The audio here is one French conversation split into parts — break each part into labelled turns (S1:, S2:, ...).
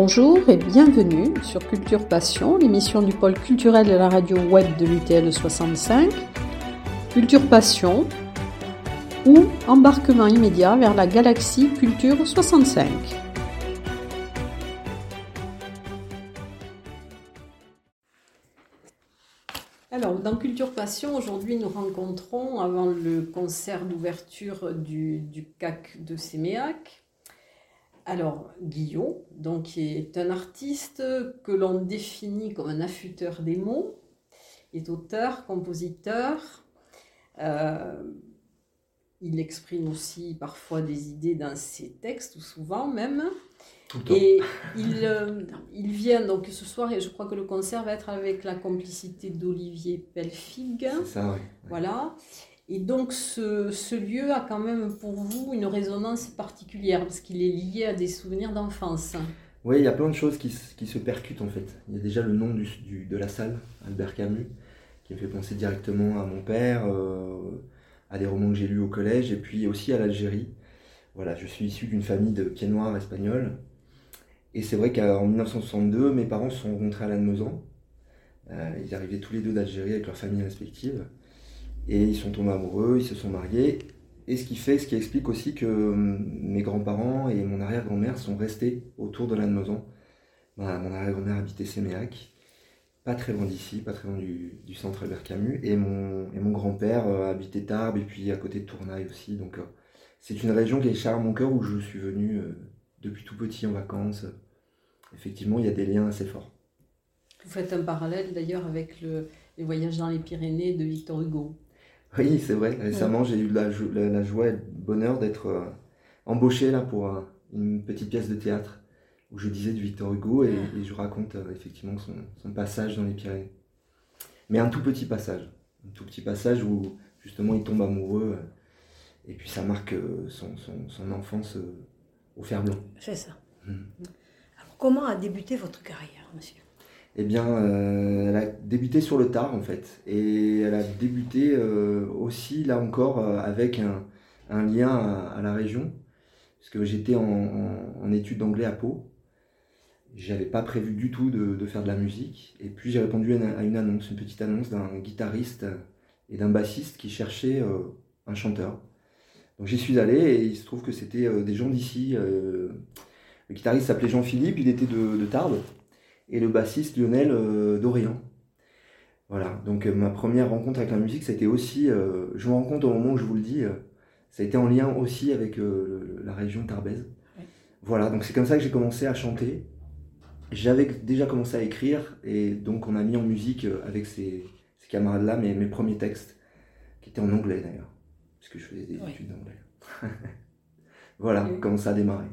S1: Bonjour et bienvenue sur Culture Passion, l'émission du pôle culturel de la radio web de l'UTL 65. Culture Passion ou embarquement immédiat vers la galaxie Culture 65. Alors, dans Culture Passion, aujourd'hui, nous rencontrons, avant le concert d'ouverture du, CAC de Séméac, alors, Guillaume, donc, qui est un artiste que l'on définit comme un affûteur des mots, est auteur, compositeur. Euh, il exprime aussi parfois des idées dans ses textes, ou souvent même. Et il, euh, il vient donc ce soir, et je crois que le concert va être avec la complicité d'Olivier Pelfig.
S2: C'est ça, oui.
S1: Voilà. Et donc ce, lieu a quand même pour vous une résonance particulière parce qu'il est lié à des souvenirs d'enfance.
S2: Oui, il y a plein de choses qui, se percutent en fait. Il y a déjà le nom de la salle, Albert Camus, qui me fait penser directement à mon père, euh, à des romans que j'ai lus au collège et puis aussi à l'Algérie. Voilà, je suis issu d'une famille de pieds noirs espagnols. Et c'est vrai qu'en 1962, mes parents se sont rencontrés à Lannemezan. Euh, ils arrivaient tous les deux d'Algérie avec leurs familles respectives. Et ils sont tombés amoureux, ils se sont mariés. Et ce qui fait, ce qui explique aussi que hum, mes grands-parents et mon arrière-grand-mère sont restés autour de Lannemezan. Bah, mon arrière-grand-mère habitait Séméac, pas très loin d'ici, pas très loin du, centre Albert Camus. Et mon, et mon grand-père euh, habitait Tarbes et puis à côté de Tournai aussi. Donc euh, c'est une région qui est chère à mon cœur où je suis venu euh, depuis tout petit en vacances. Effectivement, il y a des liens assez forts.
S1: Vous faites un parallèle d'ailleurs avec le, les voyages dans les Pyrénées de Victor Hugo.
S2: Oui, c'est vrai. Récemment, j'ai eu la, la, la, joie et le bonheur d'être euh, embauché là, pour euh, une petite pièce de théâtre où je disais du Victor Hugo et, et je raconte euh, effectivement son, son, passage dans les Pyrénées. Mais un tout petit passage. Un tout petit passage où justement il tombe amoureux et puis ça marque son, son, son enfance au fer blanc.
S3: C'est ça. Hum. Alors, comment a débuté votre carrière, monsieur?
S2: Eh bien, euh, elle a débuté sur le tard en fait. Et elle a débuté euh, aussi, là encore, euh, avec un, lien à, la région. Parce que j'étais en, études d'anglais à Pau. J'avais pas prévu du tout de, de, faire de la musique. Et puis j'ai répondu à une, annonce, une petite annonce d'un guitariste et d'un bassiste qui cherchait un chanteur. Donc j'y suis allé et il se trouve que c'était des gens d'ici. le guitariste s'appelait Jean-Philippe, il était de, de Tarbes et le bassiste Lionel euh, d'Orient. Voilà, donc euh, ma première rencontre avec la musique, c'était aussi, euh, je me rends compte au moment où je vous le dis, ça a été en lien aussi avec la région tarbaise. Ouais. Voilà, donc c'est comme ça que j'ai commencé à chanter. J'avais déjà commencé à écrire et donc on a mis en musique avec ces, ces camarades-là mes, mes, premiers textes, qui étaient en anglais d'ailleurs, parce que je faisais des ouais. études d'anglais. voilà, oui. comment ça a démarré.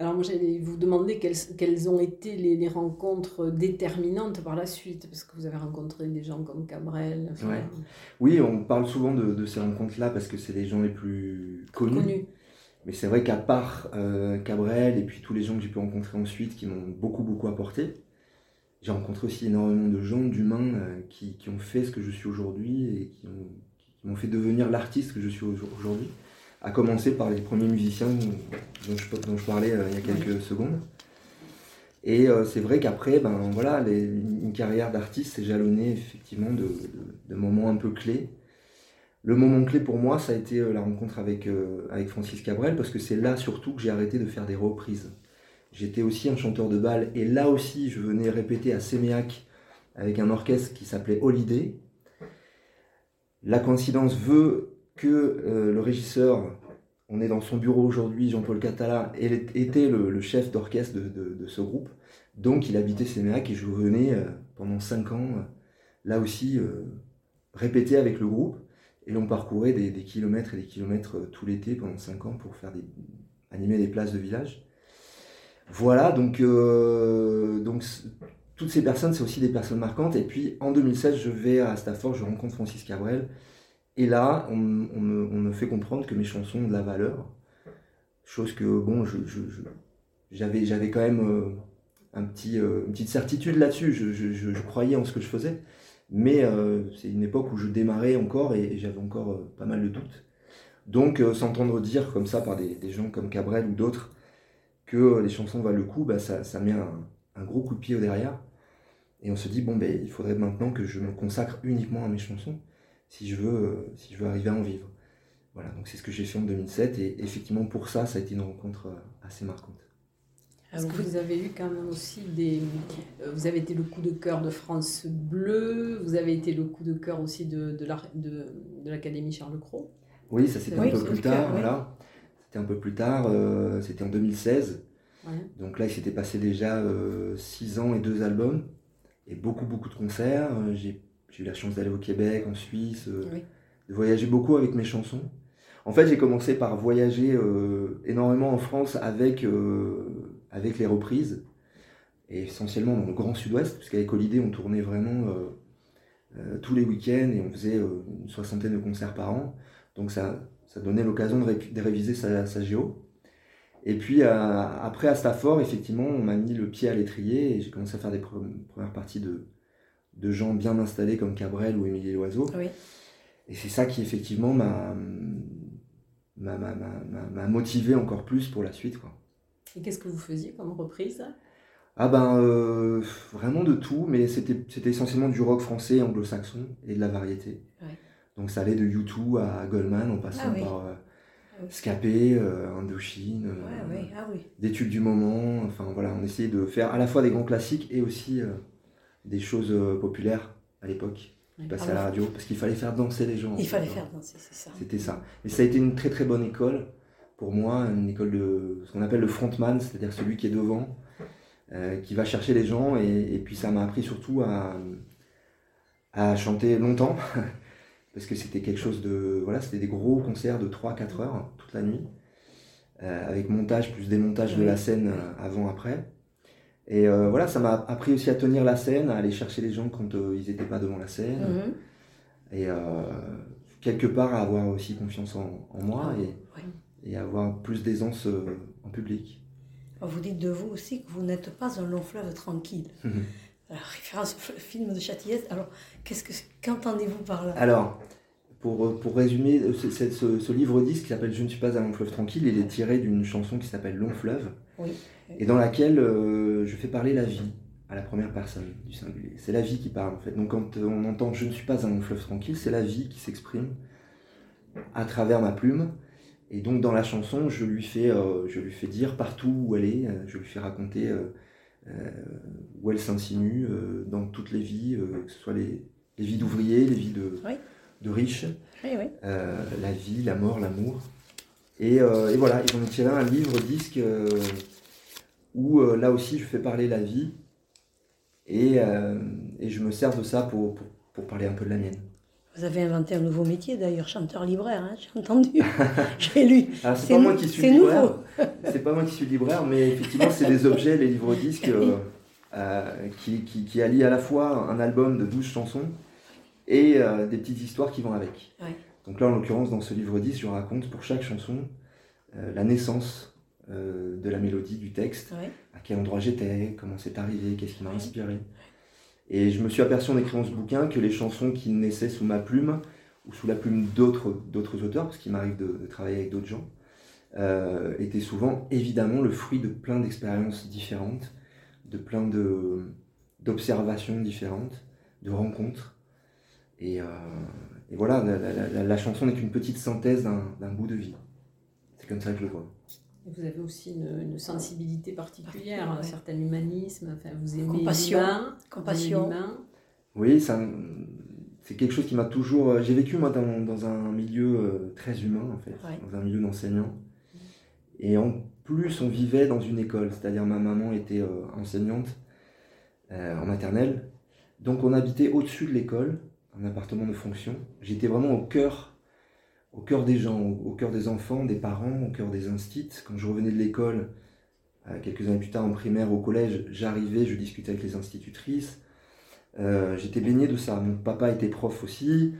S1: Alors moi j'allais vous demander quelles, quelles ont été les, les, rencontres déterminantes par la suite, parce que vous avez rencontré des gens comme Cabrel.
S2: Enfin... Ouais. Oui, on parle souvent de, de ces rencontres-là parce que c'est les gens les plus connus. Mais c'est vrai qu'à part euh, Cabrel et puis tous les gens que j'ai pu rencontrer ensuite qui m'ont beaucoup beaucoup apporté, j'ai rencontré aussi énormément de gens, d'humains euh, qui, qui, ont fait ce que je suis aujourd'hui et qui m'ont fait devenir l'artiste que je suis aujourd'hui à commencer par les premiers musiciens dont je, dont je parlais euh, il y a quelques oui. secondes. Et euh, c'est vrai qu'après, ben, voilà, les, une carrière d'artiste s'est jalonnée effectivement de, de, de, moments un peu clés. Le moment clé pour moi, ça a été euh, la rencontre avec, euh, avec Francis Cabrel, parce que c'est là surtout que j'ai arrêté de faire des reprises. J'étais aussi un chanteur de bal, et là aussi, je venais répéter à Séméac avec un orchestre qui s'appelait Holiday. La coïncidence veut que euh, le régisseur, on est dans son bureau aujourd'hui, Jean-Paul Catala, était le, chef d'orchestre de, ce groupe. Donc il habitait Séméac et je venais euh, pendant cinq ans, euh, là aussi, répéter avec le groupe. Et l'on parcourait des, kilomètres et des kilomètres tout l'été pendant cinq ans pour faire des, animer des places de village. Voilà, donc, donc toutes ces personnes, c'est aussi des personnes marquantes. Et puis en 2016, je vais à Stafford, je rencontre Francis Cabrel. Et là, on, me, fait comprendre que mes chansons ont de la valeur. Chose que, bon, j'avais je, quand même euh, euh, une petite certitude là-dessus. Je, croyais en ce que je faisais. Mais euh, c'est une époque où je démarrais encore et, j'avais encore pas mal de doutes. Donc, s'entendre dire comme ça par des, gens comme Cabrel ou d'autres que les chansons valent le coup, bah, ça, met un, un, gros coup de pied au derrière. Et on se dit, bon, ben, il faudrait maintenant que je me consacre uniquement à mes chansons si je veux, si je veux arriver à en vivre. Voilà, donc c'est ce que j'ai fait en 2007 et effectivement pour ça, ça a été une rencontre assez marquante.
S1: Est-ce que vous avez eu quand même aussi des... Vous avez été le coup de cœur de France Bleu, vous avez été le coup de cœur aussi de, de l'Académie Charles Cros?
S2: Oui, ça c'était un peu plus tard, voilà. C'était un peu plus tard, euh, c'était en 2016. Donc là, il s'était passé déjà 6 euh, ans et deux albums et beaucoup, beaucoup de concerts. Euh, j'ai eu la chance d'aller au Québec, en Suisse, de voyager beaucoup avec mes chansons. En fait, j'ai commencé par voyager énormément en France avec avec les reprises, et essentiellement dans le Grand Sud-Ouest, puisqu'avec Holiday, on tournait vraiment euh, euh, tous les week-ends et on faisait euh, une soixantaine de concerts par an. Donc ça, ça donnait l'occasion de, réviser sa, sa, géo. Et puis après à Stafford, effectivement, on m'a mis le pied à l'étrier et j'ai commencé à faire des premières parties de, de gens bien installés comme Cabrel ou Émilie Loiseau. Et c'est ça qui effectivement m'a m'a motivé encore plus pour la suite. Quoi.
S1: Et qu'est-ce que vous faisiez comme reprise?
S2: Ah ben, euh, vraiment de tout, mais c'était essentiellement du rock français, anglo-saxon et de la variété. Donc ça allait de U2 à Goldman en passant ah par euh, ah Scapé, euh, Indochine, ah des tubes du moment. Enfin voilà, on essayait de faire à la fois des grands classiques et aussi des choses populaires à l'époque. Passer à la radio, parce qu'il fallait faire danser les gens.
S3: Il fallait faire danser, c'est ça.
S2: C'était ça. Et ça a été une très très bonne école pour moi, une école de ce qu'on appelle le frontman, c'est-à-dire celui qui est devant, euh, qui va chercher les gens. Et, puis ça m'a appris surtout à, à chanter longtemps, parce que c'était quelque chose de. Voilà, c'était des gros concerts de 3-4 heures toute la nuit, euh, avec montage plus démontage de la scène euh, avant-après. Et voilà, ça m'a appris aussi à tenir la scène, à aller chercher les gens quand ils n'étaient pas devant la scène. Mm-hmm. Et quelque part à avoir aussi confiance en, moi. Et, et avoir plus d'aisance euh, en public.
S3: Vous dites de vous aussi que vous n'êtes pas un long fleuve tranquille. Mhm. référence au film de Châtillès. Alors, qu'est-ce que, qu'entendez-vous par là?
S2: Alors, pour, euh, pour résumer, euh, ce, ce, ce livre-disque qui s'appelle Je ne suis pas un long fleuve tranquille, il est tiré d'une chanson qui s'appelle Long fleuve, oui. et dans laquelle je fais parler la vie à la première personne du singulier. C'est la vie qui parle en fait. Donc quand on entend Je ne suis pas un long fleuve tranquille, c'est la vie qui s'exprime à travers ma plume. Et donc dans la chanson, je lui fais, euh, je lui fais dire partout où elle est, euh, je lui fais raconter euh, où elle s'insinue dans toutes les vies, que ce soit les, vies d'ouvriers, les vies de, de riches, la vie, la mort, l'amour. Et, et, voilà, ils ont tiré un livre disque où là aussi je fais parler la vie et, et je me sers de ça pour, pour, pour parler un peu de la mienne.
S3: Vous avez inventé un nouveau métier d'ailleurs, chanteur-libraire, hein, j'ai entendu, j'ai lu.
S2: c'est pas moi qui suis libraire. C'est pas moi qui suis libraire, mais effectivement, c'est des objets, les livres-disques, euh, euh, qui, qui, allient à la fois un album de 12 chansons et euh, des petites histoires qui vont avec. Donc là, en l'occurrence, dans ce livre-disque, je raconte pour chaque chanson la naissance de la mélodie, du texte, à quel endroit j'étais, comment c'est arrivé, qu'est-ce qui m'a inspiré. Et je me suis aperçu en écrivant ce bouquin que les chansons qui naissaient sous ma plume, ou sous la plume d'autres, d'autres auteurs, parce qu'il m'arrive de, travailler avec d'autres gens, euh, étaient souvent évidemment le fruit de plein d'expériences différentes, de plein de, d'observations différentes, de rencontres. Et, euh, et voilà, la, la, chanson n'est qu'une petite synthèse d'un, d'un bout de vie. C'est comme ça que je le vois.
S1: Vous avez aussi une, sensibilité particulière, un certain humanisme. Enfin, vous aimez compassion,
S3: compassion.
S2: Oui, c'est quelque chose qui m'a toujours. Euh, j'ai vécu moi dans, dans, un milieu euh, très humain en fait, dans un milieu d'enseignants. Et en plus, on vivait dans une école, c'est-à-dire ma maman était euh, enseignante en maternelle, donc on habitait au-dessus de l'école, un appartement de fonction. J'étais vraiment au cœur au cœur des gens, au, cœur des enfants, des parents, au cœur des instits. Quand je revenais de l'école, euh, quelques années plus tard en primaire, au collège, j'arrivais, je discutais avec les institutrices. Euh, j'étais baigné de ça. Mon papa était prof aussi.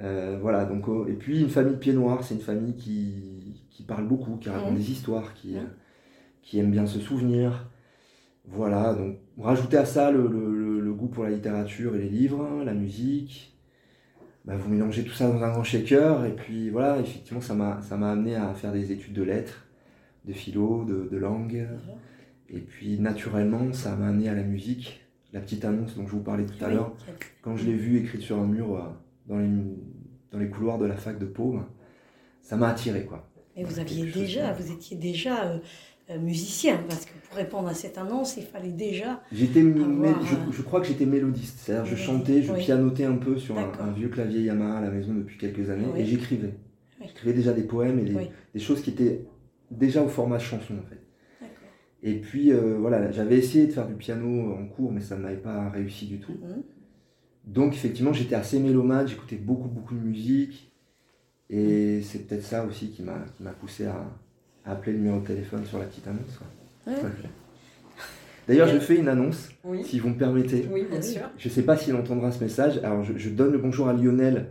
S2: Euh, voilà, donc, oh, et puis une famille pied noir, c'est une famille qui, qui, parle beaucoup, qui raconte des histoires, qui, qui aime bien se souvenir. Voilà, donc rajouter à ça le, le, le, goût pour la littérature et les livres, la musique, bah, vous mélangez tout ça dans un grand shaker, et puis voilà, effectivement, ça m'a amené à faire des études de lettres de philo, de, langue. Et puis naturellement, ça m'a amené à la musique. La petite annonce dont je vous parlais tout à l'heure, quand je l'ai vue écrite sur un mur euh, dans les, dans les couloirs de la fac de Pau, ça m'a attiré. Quoi.
S3: Et vous aviez déjà, vous étiez déjà euh, musicien, parce que pour répondre à cette annonce, il fallait déjà.
S2: J'étais, je, crois que j'étais mélodiste, c'est-à-dire je chantais, je pianotais un peu sur un, vieux clavier Yamaha à la maison depuis quelques années, et j'écrivais. J'écrivais déjà des poèmes et des, choses qui étaient déjà au format chanson en fait. Et puis euh, voilà, j'avais essayé de faire du piano en cours, mais ça n'avait pas réussi du tout. Mhm. Donc effectivement, j'étais assez mélomane, j'écoutais beaucoup beaucoup de musique, et c'est peut-être ça aussi qui m'a poussé à, appeler le numéro de téléphone sur la petite annonce. D'ailleurs, je fais une annonce, si vous me permettez.
S1: Oui, bien sûr.
S2: Je ne sais pas s'il entendra ce message. Alors, je, donne le bonjour à Lionel,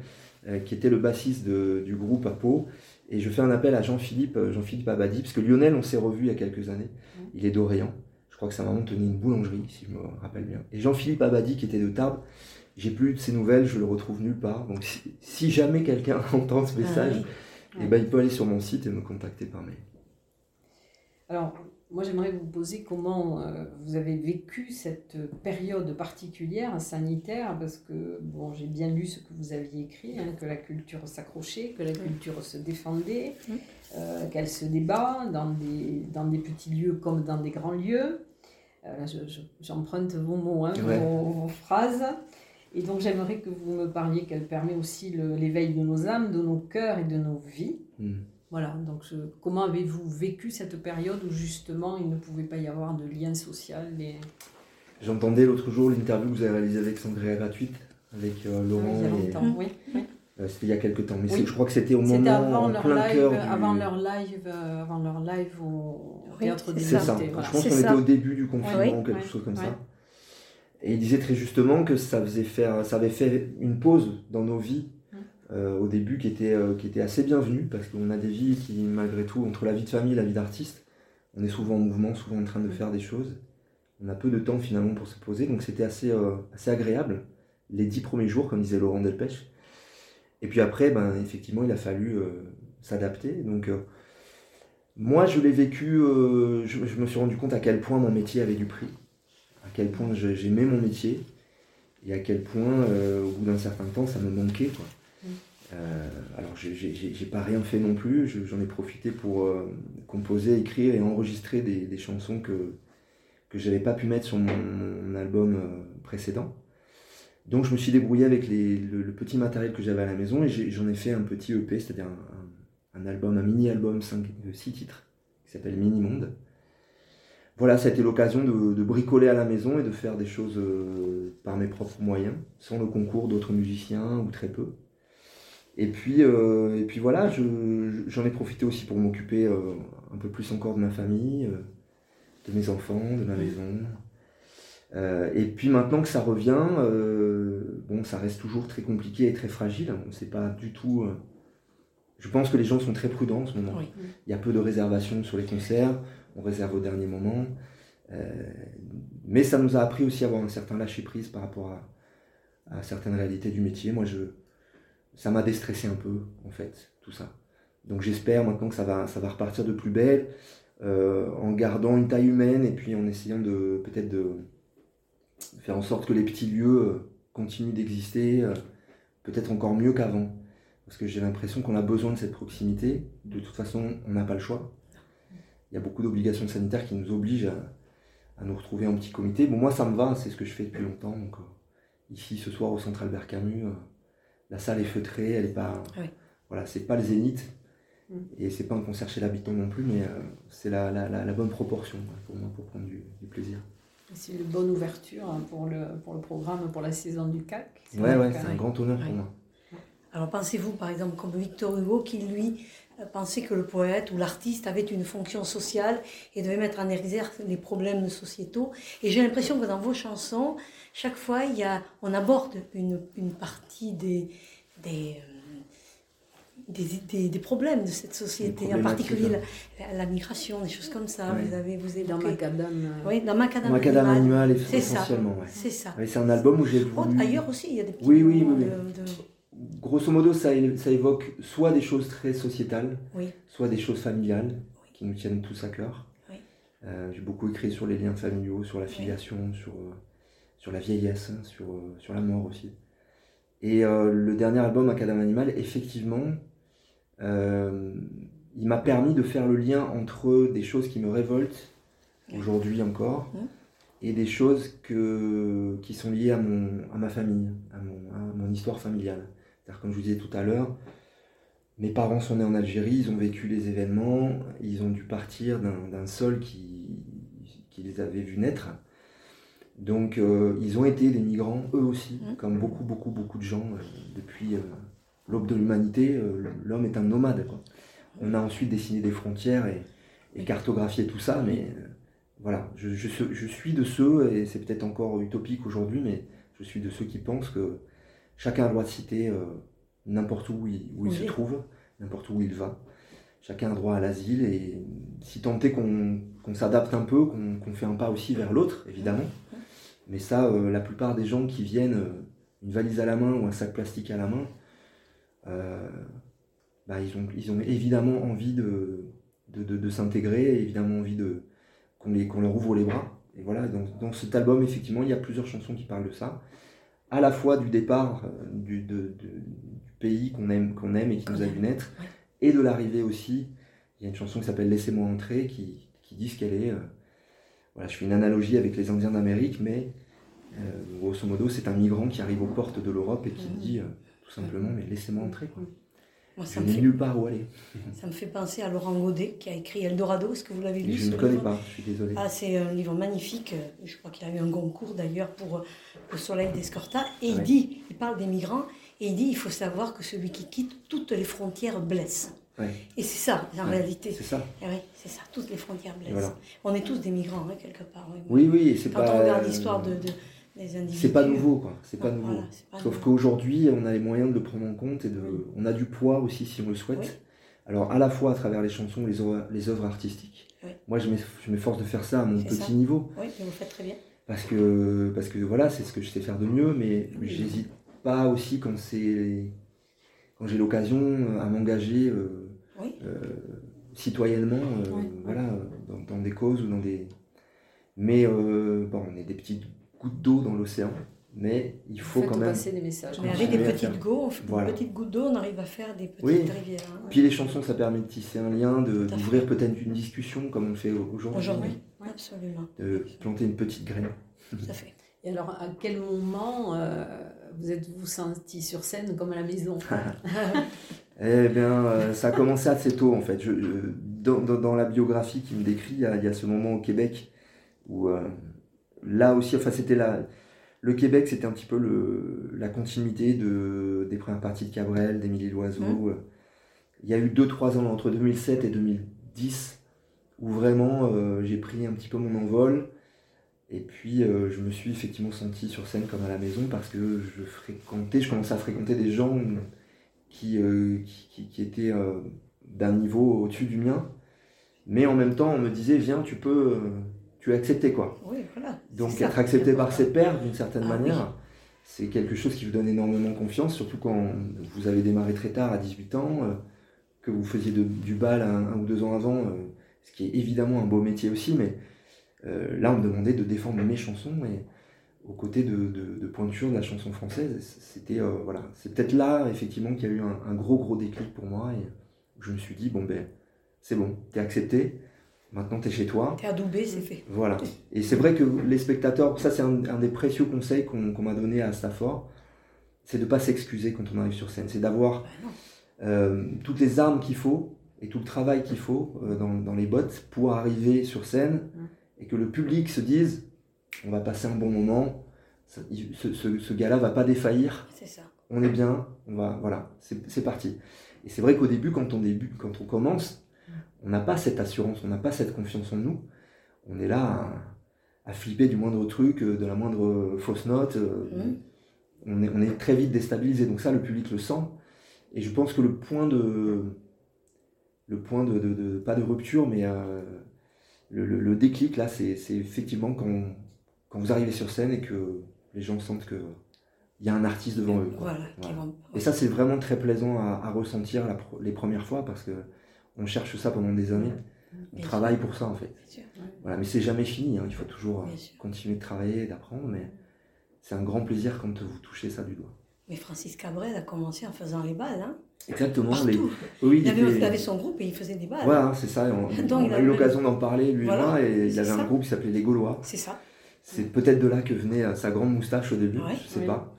S2: euh, qui était le bassiste du groupe à Pau. Et je fais un appel à Jean-Philippe euh, Jean-Philippe Abadi, parce que Lionel, on s'est revu il y a quelques années. Il est d'Orient. Je crois que sa maman tenait une boulangerie, si je me rappelle bien. Et Jean-Philippe Abadi, qui était de Tarbes, j'ai plus de ses nouvelles, je le retrouve nulle part. Donc, si, jamais quelqu'un entend ce ah message, eh ben, il peut aller sur mon site et me contacter par mail.
S1: Alors, moi, j'aimerais vous poser comment euh, vous avez vécu cette période particulière sanitaire, parce que bon, j'ai bien lu ce que vous aviez écrit, hein, que la culture s'accrochait, que la culture se défendait, euh, qu'elle se débat dans des, dans des petits lieux comme dans des grands lieux. Euh, j'emprunte vos mots, hein, vos, phrases. Et donc j'aimerais que vous me parliez qu'elle permet aussi l'éveil de nos âmes, de nos cœurs et de nos vies. Hmm. Voilà, donc comment avez-vous vécu cette période où justement il ne pouvait pas y avoir de lien social et...
S2: J'entendais l'autre jour l'interview que vous avez réalisée avec Sandria Gratuite, avec euh, Laurent.
S1: il y a longtemps, oui.
S2: Euh, c'était il y a quelques temps, mais je crois que c'était au moment avant leur plein
S1: live, avant leur live, euh, avant leur live au théâtre des
S2: C'est ça. Je pense qu'on était au début du confinement, quelque chose comme ça. Et il disait très justement que ça faisait faire, ça avait fait une pause dans nos vies euh, au début qui était, euh, qui était assez bienvenue parce qu'on a des vies qui, malgré tout, entre la vie de famille et la vie d'artiste, on est souvent en mouvement, souvent en train de faire des choses. On a peu de temps finalement pour se poser, donc c'était assez, euh, assez agréable les dix premiers jours, comme disait Laurent Delpech. Et puis après, ben, effectivement, il a fallu s'adapter. Donc, moi, je l'ai vécu, je, me suis rendu compte à quel point mon métier avait du prix, à quel point j'aimais mon métier, et à quel point, au bout d'un certain temps, ça me manquait. Euh, alors, j'ai pas rien fait non plus, j'en ai profité pour euh, composer, écrire et enregistrer des, chansons que, que j'avais pas pu mettre sur mon, album euh, précédent. Donc, je me suis débrouillé avec le, petit matériel que j'avais à la maison et j'en ai, fait un petit EP, c'est-à-dire un, album, un mini-album, 6 titres, qui s'appelle Mini Monde. Voilà, ça a été l'occasion de, de, bricoler à la maison et de faire des choses par mes propres moyens, sans le concours d'autres musiciens ou très peu. Et puis, euh, et puis voilà, j'en ai profité aussi pour m'occuper euh, un peu plus encore de ma famille, euh, de mes enfants, de ma maison. et puis maintenant que ça revient, bon, ça reste toujours très compliqué et très fragile. On ne sait pas du tout. je pense que les gens sont très prudents en ce moment. Il y a peu de réservations sur les concerts, on réserve au dernier moment. mais ça nous a appris aussi à avoir un certain lâcher prise par rapport à, à certaines réalités du métier. Moi, je, ça m'a déstressé un peu, en fait, tout ça. Donc j'espère maintenant que ça va, ça va repartir de plus belle, euh, en gardant une taille humaine et puis en essayant de peut-être de faire en sorte que les petits lieux euh, continuent d'exister, euh, peut-être encore mieux qu'avant. Parce que j'ai l'impression qu'on a besoin de cette proximité. De toute façon, on n'a pas le choix. Il y a beaucoup d'obligations sanitaires qui nous obligent à, nous retrouver en petit comité. Bon, moi, ça me va, c'est ce que je fais depuis longtemps. Donc, ici, ce soir, au Centre Albert Camus, la salle est feutrée, elle est pas. Voilà, c'est pas le zénith. Mm. Et c'est pas un concert chez l'habitant non plus, mais euh, c'est la, bonne proportion pour moi pour prendre du, plaisir.
S1: C'est une bonne ouverture hein, pour le, pour le programme, pour la saison du CAC.
S2: Ouais, ouais, c'est un grand honneur pour moi.
S3: Alors pensez-vous par exemple comme Victor Hugo qui lui euh, pensait que le poète ou l'artiste avait une fonction sociale et devait mettre en exergue les problèmes sociétaux. Et j'ai l'impression que dans vos chansons, chaque fois, il y a, on aborde une, une partie des, des, des, des, problèmes de cette société, en particulier la, migration, des choses comme ça. Vous avez vous
S1: Dans Macadam.
S3: Euh, oui, dans Macadam,
S2: Macadam Animal,
S3: c'est
S2: essentiellement.
S3: C'est ça.
S2: c'est un album où j'ai voulu...
S3: ailleurs aussi, il y a des petits
S2: oui, oui, oui, Grosso modo, ça, ça, évoque soit des choses très sociétales, soit des choses familiales, qui nous tiennent tous à cœur. j'ai beaucoup écrit sur les liens familiaux, sur la filiation, sur, sur la vieillesse, hein, sur, sur la mort aussi. Et le dernier album, Académie Animal, effectivement, il m'a permis de faire le lien entre des choses qui me révoltent aujourd'hui encore et des choses que, qui sont liées à, mon, à ma famille, à mon, mon histoire familiale. Comme je vous disais tout à l'heure, mes parents sont nés en Algérie, ils ont vécu les événements, ils ont dû partir d'un sol qui, qui, les avait vus naître. Donc, euh, ils ont été des migrants, eux aussi, comme beaucoup, beaucoup, beaucoup de gens euh, depuis euh, l'aube de l'humanité. L'homme est un nomade. Quoi. On a ensuite dessiné des frontières et, et cartographié tout ça, mais voilà, je, je, suis de ceux, et c'est peut-être encore utopique aujourd'hui, mais je suis de ceux qui pensent que chacun a le droit de citer euh, n'importe où il, où il se trouve, n'importe où il va. Chacun a droit à l'asile, et si tant est qu'on s'adapte un peu, qu'on fait un pas aussi vers l'autre, évidemment. Mais ça, euh, la plupart des gens qui viennent, euh, une valise à la main ou un sac plastique à la main, bah, ils, ont, ils ont évidemment envie de, de, de s'intégrer, évidemment envie de, qu'on leur ouvre les bras. Et voilà, donc, dans cet album, effectivement, il y a plusieurs chansons qui parlent de ça. À la fois du départ euh, du, du, pays qu'on aime, qu'on aime et qui nous a vu naître, et de l'arrivée aussi. Il y a une chanson qui s'appelle Laissez-moi entrer, qui, qui dit ce qu'elle est. Euh, voilà, je fais une analogie avec les Indiens d'Amérique, mais euh, grosso modo, c'est un migrant qui arrive aux portes de l'Europe et qui dit tout simplement, mais laissez-moi entrer. Quoi. Moi, ça je n'ai nulle part où aller.
S3: Ça me fait penser à Laurent Godet qui a écrit Eldorado. Est-ce que vous l'avez lu
S2: Je ne connais pas, je suis désolé.
S3: Ah, c'est un livre magnifique. Je crois qu'il a eu un concours d'ailleurs pour Le Soleil d'Escorta. Et il dit, il parle des migrants, et il dit il faut savoir que celui qui quitte toutes les frontières blesse. Et c'est ça, en réalité.
S2: C'est ça.
S3: oui, c'est ça, toutes les frontières blessent. On est tous des migrants, hein, quelque part.
S2: Oui, oui, c'est
S3: pas. Quand on regarde l'histoire de
S2: c'est pas nouveau, quoi. C'est pas nouveau. Sauf qu'aujourd'hui, on a les moyens de le prendre en compte et de, on a du poids aussi si on le souhaite. Alors, à la fois à travers les chansons, les œuvres, les œuvres artistiques. Moi, je m'efforce de faire ça à mon petit niveau.
S3: Oui, vous faites très bien.
S2: Parce que, parce que voilà, c'est ce que je sais faire de mieux, mais j'hésite pas aussi quand c'est quand j'ai l'occasion à m'engager euh, euh, citoyennement, euh, voilà, dans, dans, des causes ou dans des. Mais bon, on est des petites gouttes d'eau dans l'océan, mais il faut quand même.
S1: passer des messages.
S3: Mais avec des petites, gouttes d'eau, on arrive à faire des petites rivières. Hein.
S2: Puis les chansons, ça permet de tisser un lien, d'ouvrir peut-être une discussion comme on le fait aujourd'hui.
S3: Aujourd'hui, absolument.
S2: De planter une petite graine.
S3: Tout à fait.
S1: Et alors, à quel moment euh, vous êtes-vous senti sur scène comme à la maison?
S2: Eh bien, euh, ça a commencé assez tôt en fait. Je, dans, dans, la biographie qui me décrit, il y, a, ce moment au Québec où euh, là aussi, enfin, c'était la, le Québec, c'était un petit peu le, la continuité de, des premières parties de Cabrel, d'Émilie Loiseau. Mmh. Il y a eu 2-3 ans entre 2007 et 2010 où vraiment euh, j'ai pris un petit peu mon envol. Et puis euh, je me suis effectivement senti sur scène comme à la maison parce que je fréquentais, je commençais à fréquenter des gens qui, euh, qui, qui, étaient d'un niveau au-dessus du mien. Mais en même temps, on me disait, viens, tu peux, tu es accepté quoi.
S3: Oui, voilà.
S2: Donc être accepté par ses pairs d'une certaine ah manière, c'est quelque chose qui vous donne énormément confiance, surtout quand vous avez démarré très tard à 18 ans, euh, que vous faisiez du bal un, ou deux ans avant, euh, ce qui est évidemment un beau métier aussi, mais euh, là on me demandait de défendre mes chansons et aux côtés de, de, pointure de la chanson française, c'était voilà, c'est peut-être là effectivement qu'il y a eu un, un, gros gros déclic pour moi et je me suis dit bon ben c'est bon, t'es accepté, Maintenant, tu es chez toi.
S3: Tu es adoubé, c'est fait.
S2: Voilà. Et c'est vrai que les spectateurs, ça c'est un, des précieux conseils qu'on m'a donné à Stafford, c'est de ne pas s'excuser quand on arrive sur scène. C'est d'avoir bah euh, toutes les armes qu'il faut et tout le travail qu'il faut euh, dans, dans, les bottes pour arriver sur scène et que le public se dise on va passer un bon moment, ce, ce, ce gars-là va pas défaillir.
S3: C'est ça.
S2: On est bien, on va, voilà, c'est parti. Et c'est vrai qu'au début, quand on, début, quand on commence, on n'a pas cette assurance, on n'a pas cette confiance en nous. On est là à, flipper du moindre truc, euh, de la moindre fausse note. Euh, mmh. On, est, on, est, très vite déstabilisé. Donc ça, le public le sent. Et je pense que le point de... Le point de... pas de rupture, mais euh, le, déclic, là, c'est effectivement quand, quand vous arrivez sur scène et que les gens sentent que il y a un artiste devant eux. Et ça, c'est vraiment très plaisant à, ressentir les premières fois parce que on cherche ça pendant des années. On travaille pour ça en fait. Voilà, mais c'est jamais fini, hein. il faut toujours euh, continuer de travailler, d'apprendre, mais c'est un grand plaisir quand vous touchez ça du doigt.
S3: Mais Francis Cabrel a commencé en faisant les balles. Hein
S2: Exactement.
S3: Les... Oui, il, avait, son groupe et il faisait des balles.
S2: Voilà, c'est ça. On, a eu l'occasion d'en parler, lui et moi, et il avait un groupe qui s'appelait Les Gaulois.
S3: C'est ça.
S2: C'est peut-être de là que venait euh, sa grande moustache au début, je je sais pas.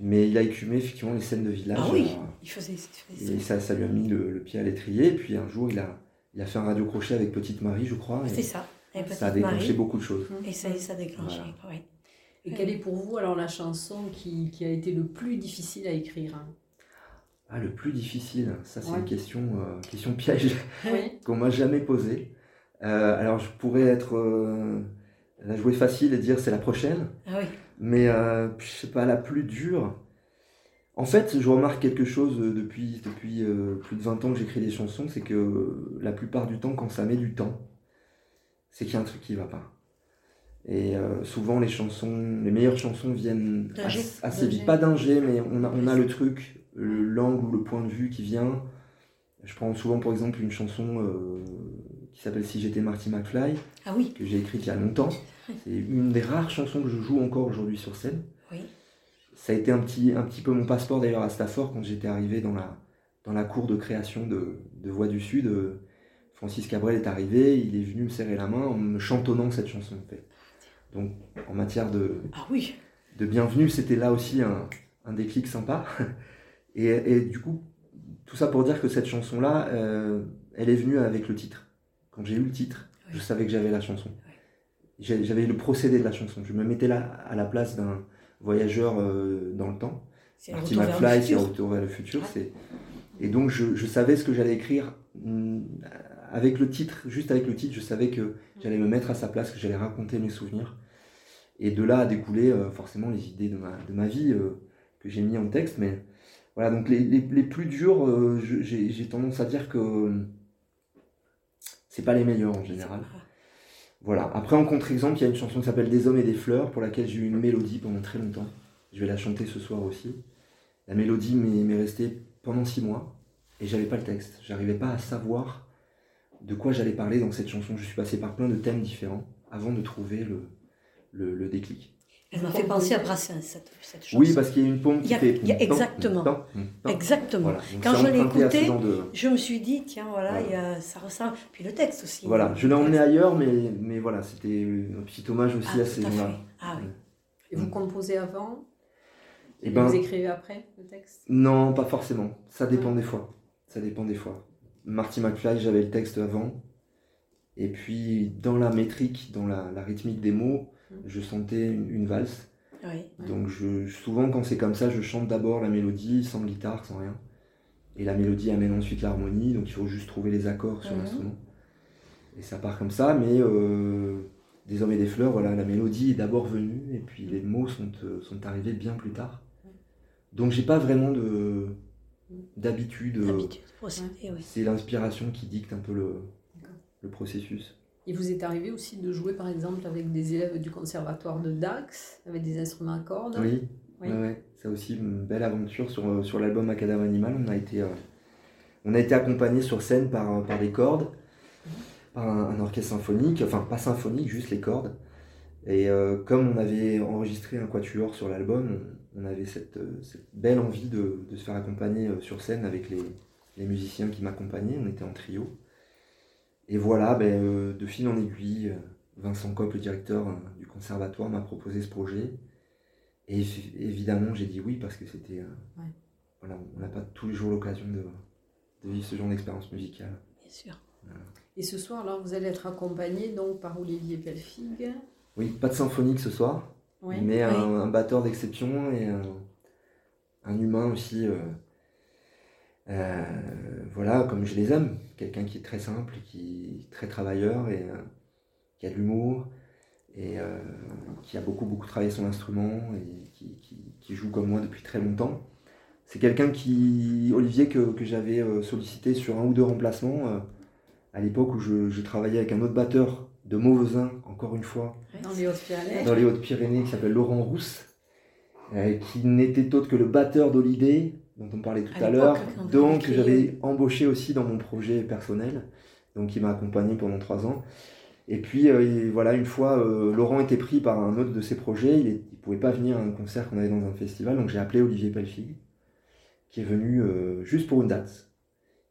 S2: Mais il a écumé effectivement les scènes de village.
S3: Ah oui, euh, il faisait,
S2: Et ça, ça lui a mis le, pied à l'étrier. Et puis un jour, il a, il a fait un radio-crochet avec Petite Marie, je crois.
S3: C'est ça.
S2: ça a déclenché beaucoup de choses.
S3: Et ça, ça a déclenché, oui.
S1: Et quelle est pour vous alors la chanson qui, qui a été le plus difficile à écrire
S2: Ah, le plus difficile, ça c'est une question, euh, question piège qu'on m'a jamais posée. Euh, alors je pourrais être euh, la jouer facile et dire c'est la prochaine.
S3: Ah oui.
S2: Mais euh, je sais pas, la plus dure. En fait, je remarque quelque chose depuis, depuis plus de 20 ans que j'écris des chansons, c'est que la plupart du temps, quand ça met du temps, c'est qu'il y a un truc qui va pas. Et euh, souvent, les chansons, les meilleures chansons viennent assez, vite. Pas d'un mais on a, on a le truc, l'angle ou le point de vue qui vient. Je prends souvent, pour exemple, une chanson euh, qui s'appelle Si j'étais Marty McFly,
S3: ah oui.
S2: que j'ai écrite il y a longtemps. C'est une des rares chansons que je joue encore aujourd'hui sur scène.
S3: Oui.
S2: Ça a été un petit, un petit peu mon passeport d'ailleurs à Stafford quand j'étais arrivé dans la, dans la cour de création de, de Voix du Sud. Euh, Francis Cabrel est arrivé, il est venu me serrer la main en me chantonnant cette chanson. Donc en matière de,
S3: ah oui.
S2: de bienvenue, c'était là aussi un, un, déclic sympa. Et, et, du coup, tout ça pour dire que cette chanson-là, euh, elle est venue avec le titre. Quand j'ai eu le titre, je savais que j'avais la chanson. J'avais le procédé de la chanson. Je me mettais là à la place d'un voyageur euh, dans le temps.
S3: Marty McFly,
S2: c'est Retour vers le futur. Et donc je, je savais ce que j'allais écrire mm, avec le titre, juste avec le titre, je savais que j'allais me mettre à sa place, que j'allais raconter mes souvenirs. Et de là a découlé euh, forcément les idées de ma, de ma vie euh, que j'ai mis en texte. Mais voilà, donc les, les, les plus durs, j'ai tendance à dire que c'est pas les meilleurs en général. Voilà. Après, en contre-exemple, il y a une chanson qui s'appelle Des hommes et des fleurs, pour laquelle j'ai eu une mélodie pendant très longtemps. Je vais la chanter ce soir aussi. La mélodie m'est restée pendant six mois et j'avais pas le texte. J'arrivais pas à savoir de quoi j'allais parler dans cette chanson. Je suis passé par plein de thèmes différents avant de trouver le, le, déclic.
S3: Elle m'a fait penser à Brassens, cette, cette chanson.
S2: Oui, parce qu'il y a une pompe qui fait...
S3: exactement. exactement. Quand je l'ai écouté, je me suis dit, tiens, voilà, ça ressemble. Puis le texte aussi.
S2: Voilà, je l'ai emmené ailleurs, mais, mais voilà, c'était un petit hommage aussi
S3: ah,
S2: à ces gens-là.
S3: Ah, oui.
S1: Et vous composez avant Et, ben, vous écrivez après le texte?
S2: Non, pas forcément. Ça dépend des fois. Ça dépend des fois. Marty McFly, j'avais le texte avant. Et puis, dans la métrique, dans la, rythmique des mots. Je sentais une, valse. Donc, je, souvent, quand c'est comme ça, je chante d'abord la mélodie, sans guitare, sans rien. Et la mélodie amène ensuite l'harmonie, donc il faut juste trouver les accords sur mm-hmm. l'instrument. Et ça part comme ça, mais euh, des hommes et des fleurs, voilà, la mélodie est d'abord venue, et puis les mots sont, euh, sont arrivés bien plus tard. Donc, j'ai pas vraiment de d'habitude.
S3: Euh,
S2: c'est l'inspiration qui dicte un peu le, le processus.
S1: Il vous est arrivé aussi de jouer par exemple avec des élèves du conservatoire de Dax, avec des instruments à cordes?
S2: Oui, oui. Ouais, c'est aussi une belle aventure sur, euh, sur l'album Macadam Animal. On a été, euh, on a été accompagné sur scène par, par des cordes, par un, orchestre symphonique, enfin pas symphonique, juste les cordes. Et comme on avait enregistré un quatuor sur l'album, on avait euh, cette, belle envie de, se faire accompagner euh, sur scène avec les, musiciens qui m'accompagnaient. On était en trio. Et voilà, ben, euh, de fil en aiguille, Vincent Kopp, le directeur du conservatoire, m'a proposé ce projet. Et évidemment, j'ai dit oui parce que c'était. Voilà, on n'a pas tous les jours l'occasion de, vivre ce genre d'expérience musicale.
S3: Bien sûr.
S1: Et ce soir, là, vous allez être accompagné donc par Olivier Pelfig.
S2: Oui, pas de symphonique ce soir mais Un, batteur d'exception et un, humain aussi. Euh, euh, voilà, comme je les aime, quelqu'un qui est très simple, qui est très travailleur et euh, qui a de l'humour et qui a beaucoup beaucoup travaillé son instrument et qui, joue comme moi depuis très longtemps. C'est quelqu'un qui, Olivier, que, j'avais sollicité sur un ou deux remplacements à l'époque où je, travaillais avec un autre batteur de Mauvesin, encore une fois.
S1: Dans les Hautes-Pyrénées.
S2: Dans les Hautes-Pyrénées, qui s'appelle Laurent Rousse, euh, qui n'était autre que le batteur d'Holiday, dont on parlait tout à, l'heure. Donc j'avais embauché aussi dans mon projet personnel. donc il m'a accompagné pendant trois ans. Et puis voilà, une fois, Laurent était pris par un autre de ses projets, il ne pouvait pas venir à un concert qu'on avait dans un festival, donc j'ai appelé Olivier Pelfig, qui est venu juste pour une date.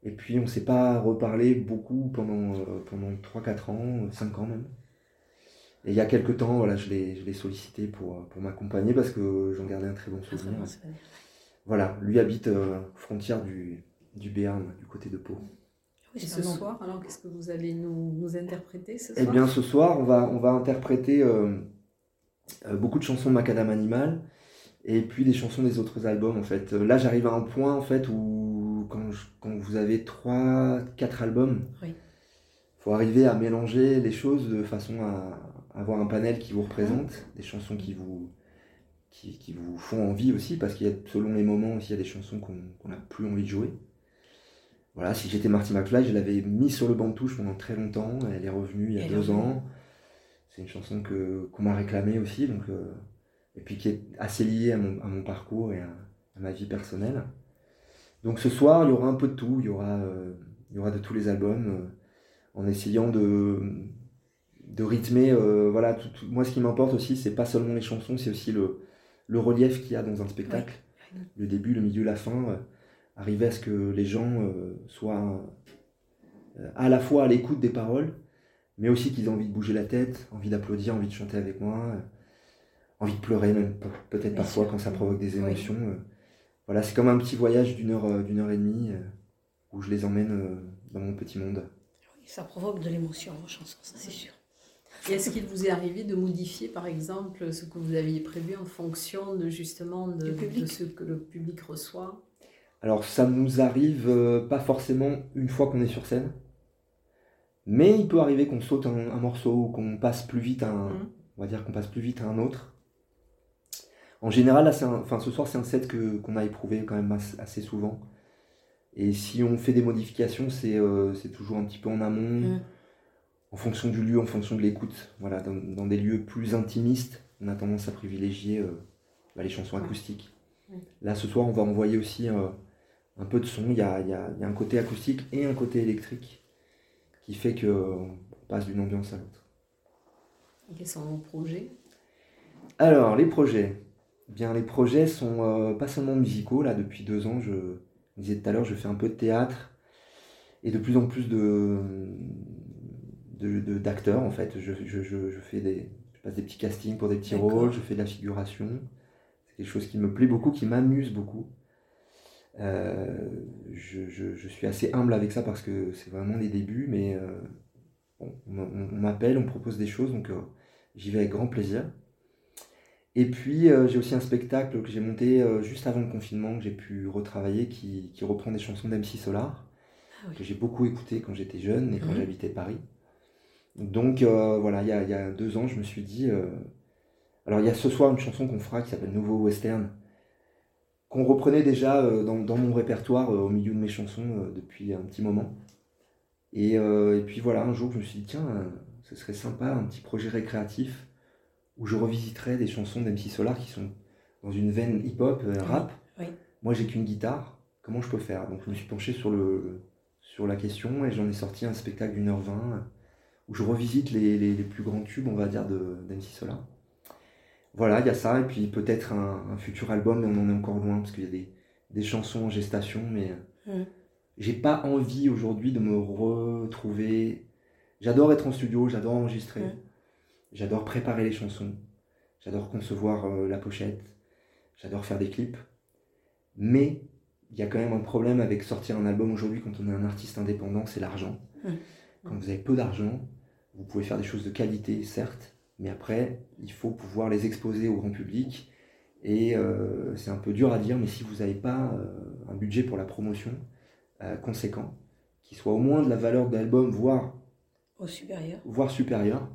S2: Et puis on ne s'est pas reparlé beaucoup pendant, pendant 3-4 ans, 5 ans même. Et il y a quelques temps, voilà, je l'ai sollicité pour, pour m'accompagner parce que j'en gardais un très bon souvenir. Voilà, lui habite euh, frontière du, du Béarn, du côté de Pau.
S1: Et ce soir, alors qu'est-ce que vous allez nous, nous interpréter ce
S2: eh soir Eh bien, ce soir, on va, on va interpréter euh, euh, beaucoup de chansons de Macadam Animal et puis des chansons des autres albums en fait. Là, j'arrive à un point en fait où quand, quand vous avez 3 4 albums, il faut arriver à mélanger les choses de façon à, avoir un panel qui vous représente, des chansons qui vous, qui, qui vous font envie aussi, parce qu'il y a, selon les moments aussi, il y a des chansons qu'on n'a plus envie de jouer. Voilà, si j'étais Marty McFly, je l'avais mis sur le banc de touche pendant très longtemps, elle est revenue il y a deux ans. C'est une chanson que, qu'on m'a réclamée aussi, donc, euh, et puis qui est assez liée à mon, à mon parcours et à, ma vie personnelle. Donc ce soir, il y aura un peu de tout, il y aura, euh, il y aura de tous les albums, euh, en essayant de, de rythmer. Voilà, moi, ce qui m'importe aussi, c'est pas seulement les chansons, c'est aussi le, le relief qu'il y a dans un spectacle. Le début, le milieu, la fin. Euh, arriver à ce que les gens euh, soient à la fois à l'écoute des paroles, mais aussi qu'ils aient envie de bouger la tête, envie d'applaudir, envie de chanter avec moi, envie de pleurer même, peut-être parfois quand ça provoque des émotions. voilà, c'est comme un petit voyage d'une heure, d'une heure et demie où je les emmène dans mon petit monde.
S3: ça provoque de l'émotion en chanson, ça c'est sûr.
S1: Et est-ce qu'il vous est arrivé de modifier, par exemple, ce que vous aviez prévu en fonction de justement de, ce que le public reçoit?
S2: Alors ça nous arrive euh, pas forcément une fois qu'on est sur scène, mais il peut arriver qu'on saute un, morceau ou qu'on passe plus vite à un, mmh. on va dire qu'on passe plus vite à un autre. En général, là, enfin, ce soir, c'est un set que, qu'on a éprouvé quand même assez, souvent. Et si on fait des modifications, c'est, euh, toujours un petit peu en amont. Mmh en fonction du lieu, en fonction de l'écoute. Voilà, dans, des lieux plus intimistes, on a tendance à privilégier euh, bah, les chansons acoustiques. Là, ce soir, on va envoyer aussi euh, un peu de son. Il y a, un côté acoustique et un côté électrique qui fait qu'on euh, passe d'une ambiance à l'autre.
S1: Quels sont vos projets?
S2: Alors, les projets. Eh bien, les projets sont pas seulement musicaux. Là, depuis deux ans, je, je disais tout à l'heure, je fais un peu de théâtre et de plus en plus de, d'acteurs en fait. Je, je, je, fais des, je passe des petits castings pour des petits rôles, je fais de la figuration. C'est quelque chose qui me plaît beaucoup, qui m'amuse beaucoup. Euh, je, je, suis assez humble avec ça parce que c'est vraiment les débuts, mais euh, on, m'appelle, on me propose des choses, donc euh, j'y vais avec grand plaisir. Et puis j'ai aussi un spectacle que j'ai monté juste avant le confinement, que j'ai pu retravailler, qui, qui reprend des chansons d'MC Solar, ah que j'ai beaucoup écouté quand j'étais jeune et quand mhm. j'habitais Paris. Donc euh, voilà, il y, a, deux ans, je me suis dit. Euh, alors il y a ce soir une chanson qu'on fera qui s'appelle Nouveau Western, qu'on reprenait déjà euh, dans, mon répertoire au milieu de mes chansons depuis un petit moment. Et, et, puis voilà, un jour je me suis dit, tiens, ce serait sympa, un petit projet récréatif où je revisiterais des chansons d'MC Solar qui sont dans une veine hip-hop, rap. Moi j'ai qu'une guitare, comment je peux faire? Donc je me suis penché sur, le, sur la question et j'en ai sorti un spectacle d'une heure vingt où je revisite les, les, plus grands tubes, on va dire, d'MC Solar. Voilà, il y a ça, et puis peut-être un, futur album, mais on en est encore loin, parce qu'il y a des, des, chansons en gestation, mais mm. j'ai pas envie aujourd'hui de me retrouver. J'adore être en studio, j'adore enregistrer, mm. j'adore préparer les chansons, j'adore concevoir euh, la pochette, j'adore faire des clips, mais il y a quand même un problème avec sortir un album aujourd'hui quand on est un artiste indépendant, c'est l'argent. Mm. Quand vous avez peu d'argent, vous pouvez faire des choses de qualité, certes, mais après, il faut pouvoir les exposer au grand public. Et euh, c'est un peu dur à dire, mais si vous n'avez pas euh, un budget pour la promotion euh, conséquent, qui soit au moins de la valeur de l'album, voire
S3: au supérieur,
S2: voire supérieur,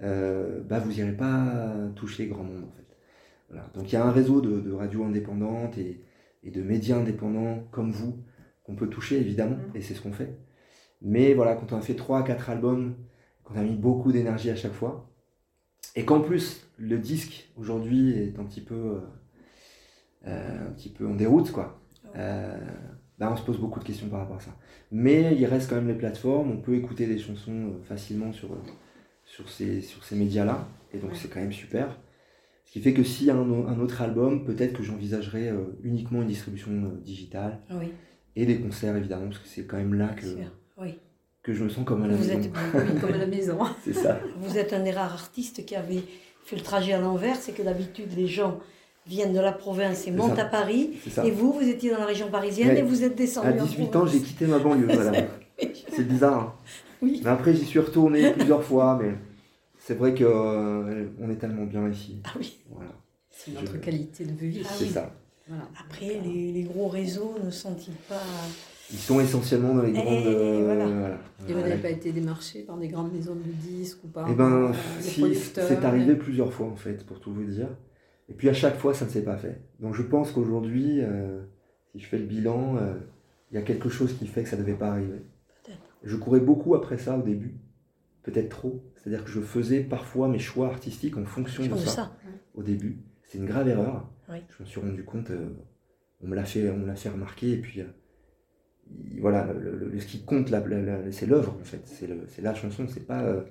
S2: bah vous n'irez pas toucher grand monde en fait. Donc il y a un réseau de, radios indépendantes et, de médias indépendants comme vous qu'on peut toucher évidemment, mmh. et c'est ce qu'on fait. Mais voilà, quand on a fait 3 4 albums on a mis beaucoup d'énergie à chaque fois. Et qu'en plus, le disque aujourd'hui est un petit peu, euh, un petit peu en déroute, quoi. Euh, Là, on se pose beaucoup de questions par rapport à ça. Mais il reste quand même les plateformes, on peut écouter des chansons euh, facilement sur, euh, sur ces, sur ces médias-là, et donc c'est quand même super. Ce qui fait que s'il y a un, autre album, peut-être que j'envisagerais euh, uniquement une distribution digitale.
S3: Oui.
S2: Et des concerts, évidemment, parce que c'est quand même là que,
S3: oui.
S2: Que je me sens comme à la
S3: Vous
S2: maison.
S3: Êtes,
S1: comme à la maison.
S2: c'est ça.
S3: Vous êtes un des rares artistes qui avait fait le trajet à l'envers, c'est que d'habitude, les gens viennent de la province et montent à Paris. Et vous, vous étiez dans la région parisienne et vous êtes descendu
S2: À 18 ans, j'ai quitté ma banlieue, c'est bizarre. Hein.
S3: Oui.
S2: Mais après, j'y suis retourné plusieurs fois, mais c'est vrai qu'on euh, est tellement bien ici.
S3: Ah oui.
S2: Voilà.
S1: C'est notre qualité de vie.
S2: c'est ça.
S3: Après, les, gros réseaux ne sont-ils pas.
S2: Ils sont essentiellement dans les grandes. Et,
S3: euh, voilà.
S1: et vous n'avez pas été démarché par des grandes maisons de disques ou par
S2: eh ben,
S1: euh,
S2: si, C'est arrivé plusieurs fois en fait, pour tout vous dire. Et puis à chaque fois, ça ne s'est pas fait. Donc je pense qu'aujourd'hui, euh, si je fais le bilan, euh, il y a quelque chose qui fait que ça ne devait pas arriver. Je courais beaucoup après ça au début, peut-être trop. C'est-à-dire que je faisais parfois mes choix artistiques en fonction de ça, au début. C'est une grave erreur. Je me suis rendu compte, euh, on me l'a fait, on l'a fait remarquer, et puis voilà, le, ce qui compte, c'est l'œuvre en fait, c'est la chanson, c'est pas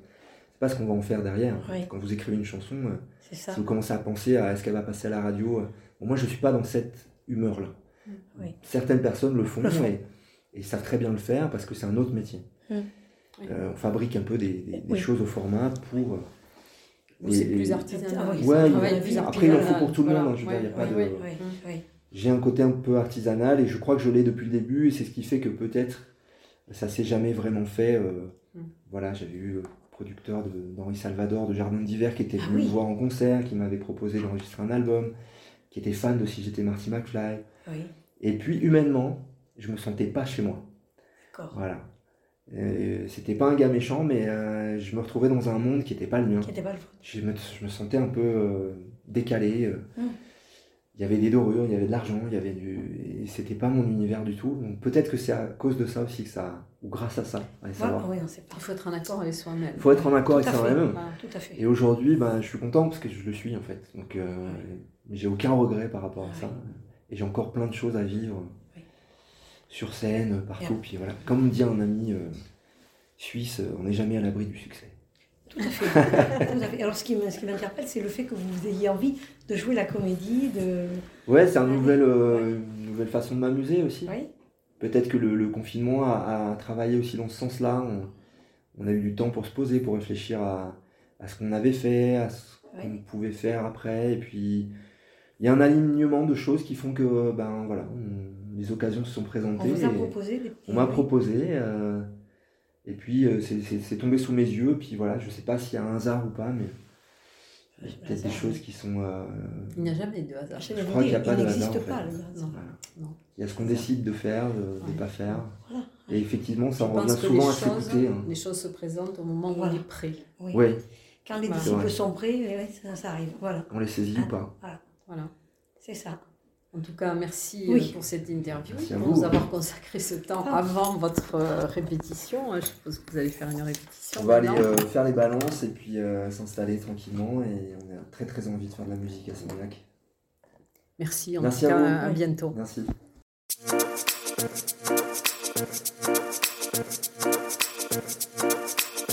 S2: pas ce qu'on va en faire derrière. Quand vous écrivez une chanson, euh, si vous commencez à penser à est-ce qu'elle va passer à la radio, euh, moi je ne suis pas dans cette humeur-là.
S3: Mm.
S2: Certaines personnes le font, Et, savent très bien le faire parce que c'est un autre métier. Mm. Euh, on fabrique un peu des, choses au format pour.
S1: c'est plus artisanal.
S2: après, il en faut pour tout le monde. J'ai un côté un peu artisanal et je crois que je l'ai depuis le début et c'est ce qui fait que peut-être ça s'est jamais vraiment fait. Mm. Voilà, j'avais eu producteur d'Henri Salvador de Jardin d'hiver qui était ah venu me voir en concert, qui m'avait proposé d'enregistrer un album, qui était fan de Si j'étais Marty McFly. Et puis humainement, je me sentais pas chez moi. Voilà. C'était pas un gars méchant, mais euh, je me retrouvais dans un monde qui n'était pas le mien. je, me, je, me, sentais un peu euh, décalé. Euh. Il y avait des dorures, il y avait de l'argent, il y avait du. Et c'était pas mon univers du tout. Donc peut-être que c'est à cause de ça aussi que ça. Ou grâce à ça.
S3: il
S1: faut être en accord avec soi-même.
S2: Il faut être en accord avec soi-même.
S3: tout à fait.
S2: Et aujourd'hui, ben, je suis content parce que je le suis en fait. Donc euh, j'ai aucun regret par rapport à ça. Et j'ai encore plein de choses à vivre. Sur scène, partout. Puis voilà. Comme dit un ami euh, suisse, on n'est jamais à l'abri du succès.
S3: Tout à fait. Alors, ce qui m'interpelle, c'est le fait que vous ayez envie de jouer la comédie. De...
S2: Ouais, c'est une nouvelle, euh, nouvelle façon de m'amuser aussi. Peut-être que le, confinement a, travaillé aussi dans ce sens-là. On, a eu du temps pour se poser, pour réfléchir à, ce qu'on avait fait, à ce qu'on pouvait faire après. Et puis, il y a un alignement de choses qui font que ben, voilà, les occasions se sont présentées.
S3: On vous a proposé des
S2: On m'a proposé. Euh, et puis euh, c'est tombé sous mes yeux, puis voilà, je sais pas s'il y a un hasard ou pas, mais peut-être des choses qui sont. Euh,
S1: il n'y a jamais de hasard.
S2: Je, crois qu'il n'y a pas de hasard.
S3: Pas,
S2: Il y a ce qu'on décide de faire, de ne pas faire. Et effectivement, ça revient souvent à s'écouter. Hein.
S1: Les choses se présentent au moment où on est prêt.
S2: Oui.
S3: Quand les disciples sont prêts, ça, arrive. Voilà.
S2: On les saisit ou pas.
S1: Voilà.
S3: C'est ça.
S1: En tout cas, merci euh, pour cette interview, pour nous avoir consacré ce temps ah. avant votre euh, répétition. Je suppose que vous allez faire une répétition.
S2: On va aller euh, faire les balances et puis s'installer tranquillement. Et on a très très envie de faire de la musique à Séminac.
S1: Merci, en tout cas, à, à bientôt.
S2: Merci.